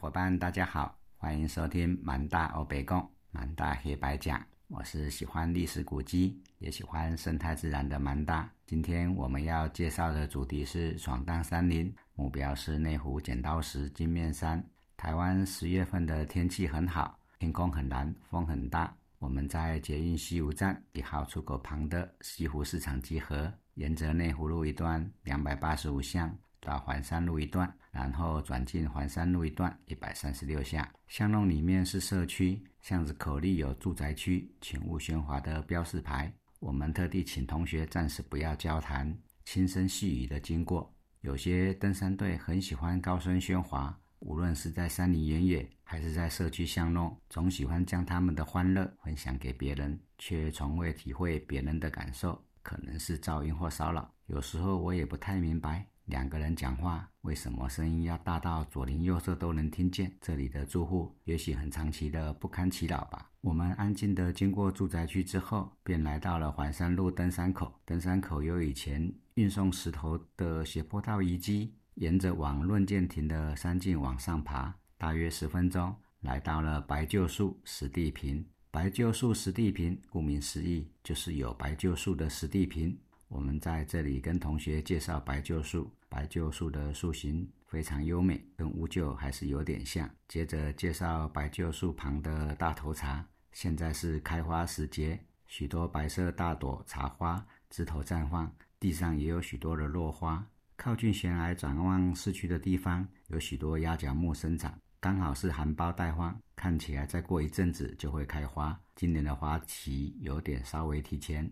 伙伴，大家好，欢迎收听满大欧北贡满大黑白讲。我是喜欢历史古迹，也喜欢生态自然的满大。今天我们要介绍的主题是闯荡山林，目标是内湖剪刀石金面山。台湾十月份的天气很好，天空很蓝，风很大。我们在捷运西湖站一号出口旁的西湖市场集合，沿着内湖路一段两百八十五巷。到环山路一段，然后转进环山路一段一百三十六巷。巷弄里面是社区，巷子口立有住宅区，请勿喧哗的标示牌。我们特地请同学暂时不要交谈，轻声细语的经过。有些登山队很喜欢高声喧哗，无论是在山林原野，还是在社区巷弄，总喜欢将他们的欢乐分享给别人，却从未体会别人的感受，可能是噪音或骚扰。有时候我也不太明白。两个人讲话，为什么声音要大到左邻右舍都能听见？这里的住户也许很长期的不堪其扰吧。我们安静的经过住宅区之后，便来到了环山路登山口。登山口有以前运送石头的斜坡道遗迹，沿着往论剑亭的山径往上爬，大约十分钟，来到了白鹫树石地坪。白鹫树石地坪，顾名思义，就是有白鹫树的石地坪。我们在这里跟同学介绍白鹫树。白鹫树的树形非常优美，跟乌桕还是有点像。接着介绍白鹫树旁的大头茶，现在是开花时节，许多白色大朵茶花枝头绽放，地上也有许多的落花。靠近悬崖展望市区的地方，有许多鸭脚木生长，刚好是含苞待放，看起来再过一阵子就会开花。今年的花期有点稍微提前。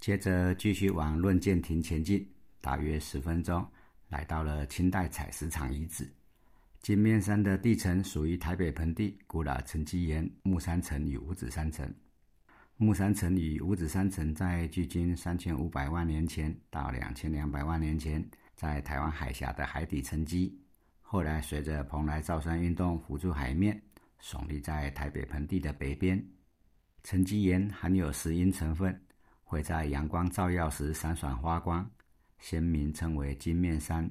接着继续往论剑亭前进。大约十分钟，来到了清代采石场遗址。金面山的地层属于台北盆地古老沉积岩木山层与五指山层。木山层与五指山层在距今三千五百万年前到两千两百万年前，在台湾海峡的海底沉积，后来随着蓬莱造山运动浮出海面，耸立在台北盆地的北边。沉积岩含有石英成分，会在阳光照耀时闪闪发光。先民称为金面山，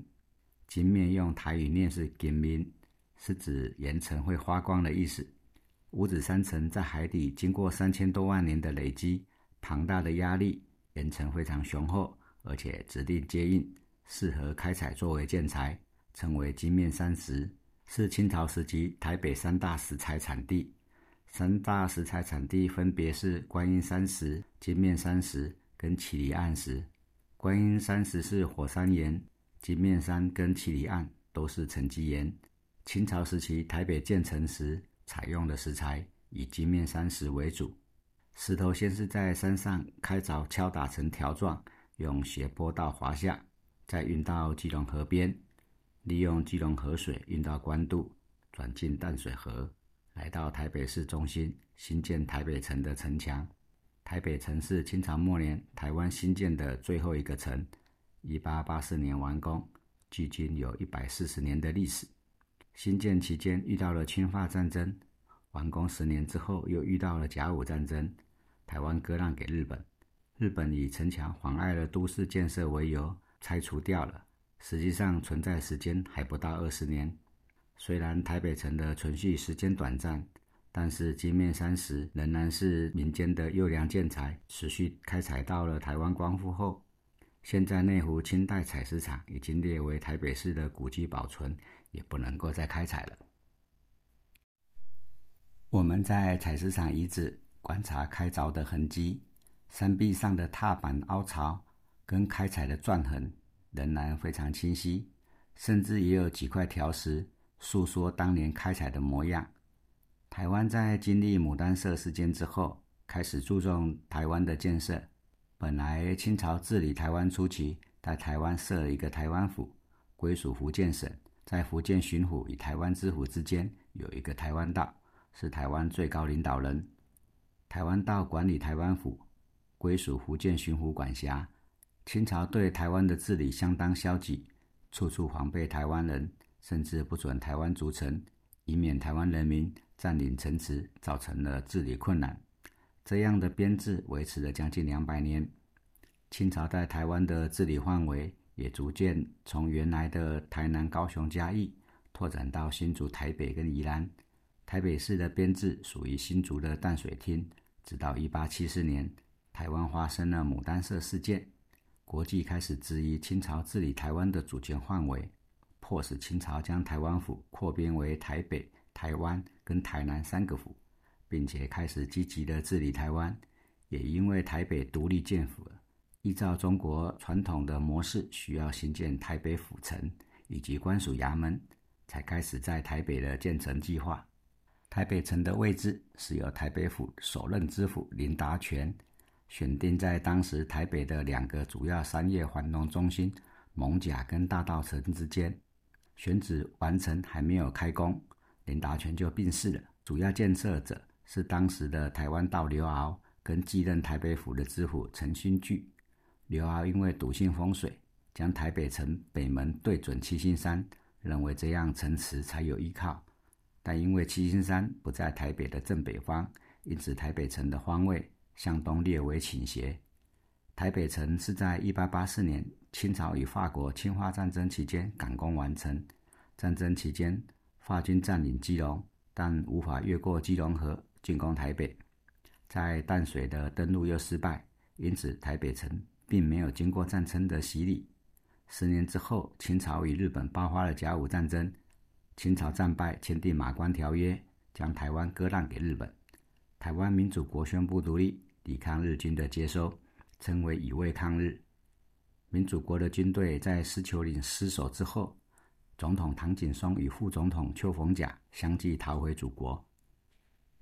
金面用台语念是金面，是指岩层会发光的意思。五指山层在海底经过三千多万年的累积，庞大的压力，岩层非常雄厚，而且质地坚硬，适合开采作为建材，称为金面山石，是清朝时期台北三大石材产地。三大石材产地分别是观音山石、金面山石跟奇里岸石。观音山石是火山岩，金面山跟七里岸都是沉积岩。清朝时期台北建成时采用的石材以金面山石为主。石头先是在山上开凿敲打成条状，用斜坡道滑下，再运到基隆河边，利用基隆河水运到关渡，转进淡水河，来到台北市中心新建台北城的城墙。台北城是清朝末年台湾新建的最后一个城，一八八四年完工，距今有一百四十年的历史。新建期间遇到了侵华战争，完工十年之后又遇到了甲午战争，台湾割让给日本，日本以城墙妨碍了都市建设为由拆除掉了。实际上存在时间还不到二十年，虽然台北城的存续时间短暂。但是金面山石仍然是民间的优良建材，持续开采到了台湾光复后，现在内湖清代采石场已经列为台北市的古迹保存，也不能够再开采了。我们在采石场遗址观察开凿的痕迹，山壁上的踏板凹槽跟开采的钻痕仍然非常清晰，甚至也有几块条石诉说当年开采的模样。台湾在经历牡丹社事件之后，开始注重台湾的建设。本来清朝治理台湾初期，在台湾设了一个台湾府，归属福建省，在福建巡抚与台湾知府之间有一个台湾道，是台湾最高领导人。台湾道管理台湾府，归属福建巡抚管辖。清朝对台湾的治理相当消极，处处防备台湾人，甚至不准台湾族成，以免台湾人民。占领城池，造成了治理困难。这样的编制维持了将近两百年。清朝在台湾的治理范围也逐渐从原来的台南、高雄、嘉义，拓展到新竹、台北跟宜兰。台北市的编制属于新竹的淡水厅。直到一八七四年，台湾发生了牡丹社事件，国际开始质疑清朝治理台湾的主权范围，迫使清朝将台湾府扩编为台北、台湾跟台南三个府，并且开始积极的治理台湾。也因为台北独立建府，依照中国传统的模式，需要新建台北府城以及官署衙门，才开始在台北的建成计划。台北城的位置是由台北府首任知府林达权选定在当时台北的两个主要商业繁荣中心蒙甲跟大稻城之间。选址完成还没有开工，林达权就病逝了。主要建设者是当时的台湾道刘敖跟继任台北府的知府陈新聚。刘敖因为笃信风水，将台北城北门对准七星山，认为这样城池才有依靠。但因为七星山不在台北的正北方，因此台北城的方位向东略微倾斜。台北城是在一八八四年清朝与法国侵华战争期间赶工完成。战争期间，法军占领基隆，但无法越过基隆河进攻台北。在淡水的登陆又失败，因此台北城并没有经过战争的洗礼。十年之后，清朝与日本爆发了甲午战争。清朝战败，签订《马关条约》，将台湾割让给日本。台湾民主国宣布独立，抵抗日军的接收，称为以卫抗日。民主国的军队在狮球岭失守之后，总统唐景崧与副总统邱逢甲相继逃回祖国。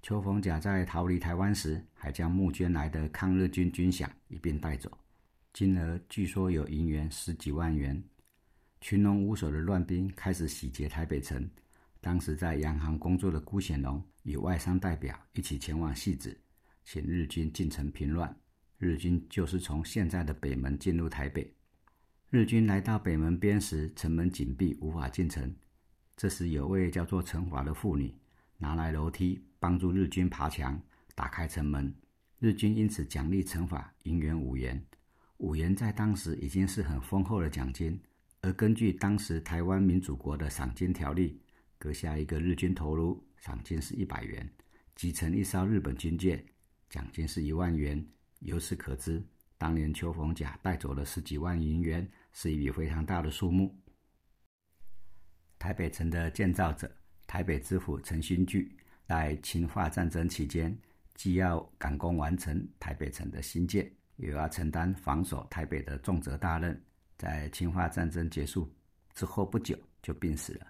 邱逢甲在逃离台湾时，还将募捐来的抗日军军饷一并带走，金额据说有银元十几万元。群龙无首的乱兵开始洗劫台北城。当时在洋行工作的辜显龙与外商代表一起前往戏子，请日军进城平乱。日军就是从现在的北门进入台北。日军来到北门边时，城门紧闭，无法进城。这时有位叫做陈华的妇女拿来楼梯帮助日军爬墙，打开城门。日军因此奖励陈华银元五元。五元在当时已经是很丰厚的奖金。而根据当时台湾民主国的赏金条例，割下一个日军头颅，赏金是一百元；击沉一艘日本军舰，奖金是一万元。由此可知，当年邱逢甲带走了十几万银元，是一笔非常大的数目。台北城的建造者台北知府陈新聚，在侵华战争期间，既要赶工完成台北城的新建，又要承担防守台北的重责大任。在侵华战争结束之后不久就病死了。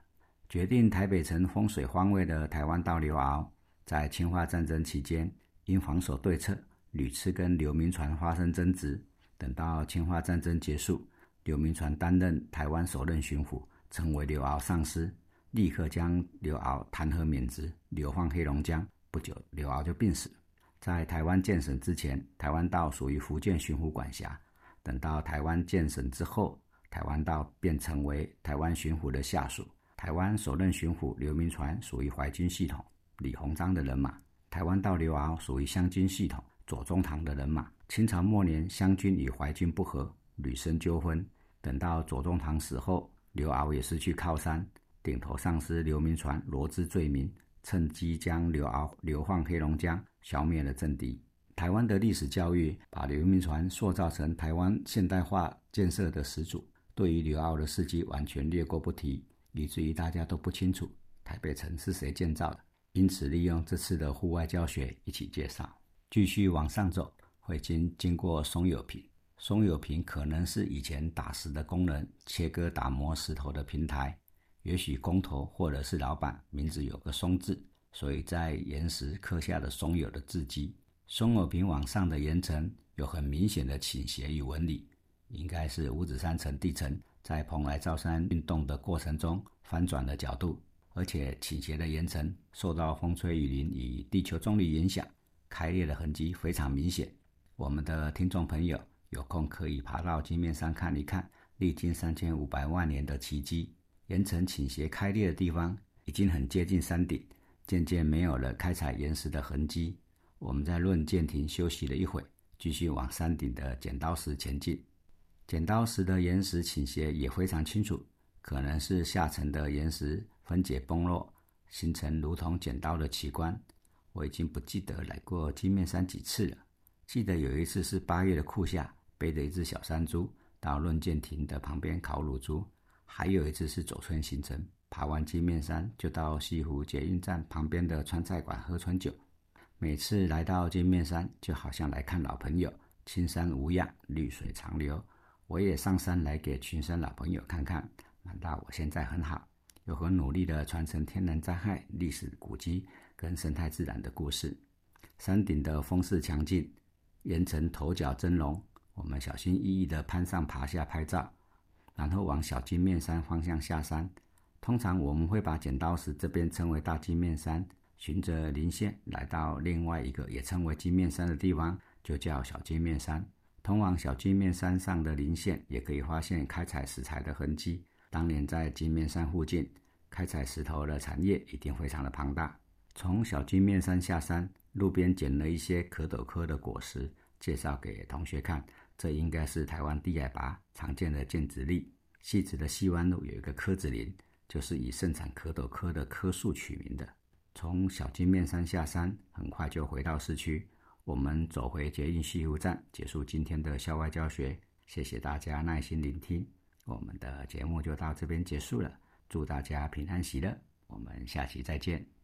决定台北城风水方位的台湾道刘敖，在侵华战争期间因防守对策，屡次跟刘铭传发生争执。等到侵华战争结束，刘铭传担任台湾首任巡抚，成为刘敖上司，立刻将刘敖弹劾免职，流放黑龙江。不久，刘敖就病死。在台湾建省之前，台湾道属于福建巡抚管辖。等到台湾建省之后，台湾道便成为台湾巡抚的下属。台湾首任巡抚刘铭传属于淮军系统，李鸿章的人马；台湾道刘敖属于湘军系统，左宗棠的人马。清朝末年，湘军与淮军不和，屡生纠纷。等到左宗棠死后，刘敖也失去靠山，顶头上司刘铭传罗织罪名，趁机将刘敖流放黑龙江，消灭了政敌。台湾的历史教育把刘铭传塑造成台湾现代化建设的始祖，对于刘敖的事迹完全略过不提，以至于大家都不清楚台北城是谁建造的。因此，利用这次的户外教学一起介绍。继续往上走，会经经过松友坪，松友坪可能是以前打石的工人切割打磨石头的平台，也许工头或者是老板名字有个松字，所以在岩石刻下了松友的字迹。松友坪往上的岩层有很明显的倾斜与纹理，应该是五指山层地层在蓬莱造山运动的过程中翻转的角度，而且倾斜的岩层受到风吹雨淋与地球重力影响，开裂的痕迹非常明显。我们的听众朋友有空可以爬到镜面山看一看，历经三千五百万年的奇迹，岩层倾斜开裂的地方已经很接近山顶，渐渐没有了开采岩石的痕迹。我们在论剑亭休息了一会，继续往山顶的剪刀石前进。剪刀石的岩石倾斜也非常清楚，可能是下沉的岩石分解崩落，形成如同剪刀的奇观。我已经不记得来过金面山几次了。记得有一次是八月的酷夏，背着一只小山猪到论剑亭的旁边烤乳猪；还有一次是走村行程，爬完金面山就到西湖捷运站旁边的川菜馆喝春酒。每次来到金面山，就好像来看老朋友，青山无恙，绿水长流。我也上山来给群山老朋友看看，难道我现在很好，有很努力的传承天然灾害、历史古迹跟生态自然的故事。山顶的风势强劲，岩层头角峥嵘，我们小心翼翼地攀上爬下拍照，然后往小金面山方向下山。通常我们会把剪刀石这边称为大金面山。循着林线来到另外一个也称为金面山的地方，就叫小金面山。通往小金面山上的林线，也可以发现开采石材的痕迹。当年在金面山附近开采石头的产业一定非常的庞大。从小金面山下山，路边捡了一些蝌蚪科的果实，介绍给同学看。这应该是台湾低海拔常见的剑子栗。细致的西湾路有一个柯子林，就是以盛产蝌蚪科的柯树取名的。从小金面山下山，很快就回到市区。我们走回捷运西湖站，结束今天的校外教学。谢谢大家耐心聆听，我们的节目就到这边结束了。祝大家平安喜乐，我们下期再见。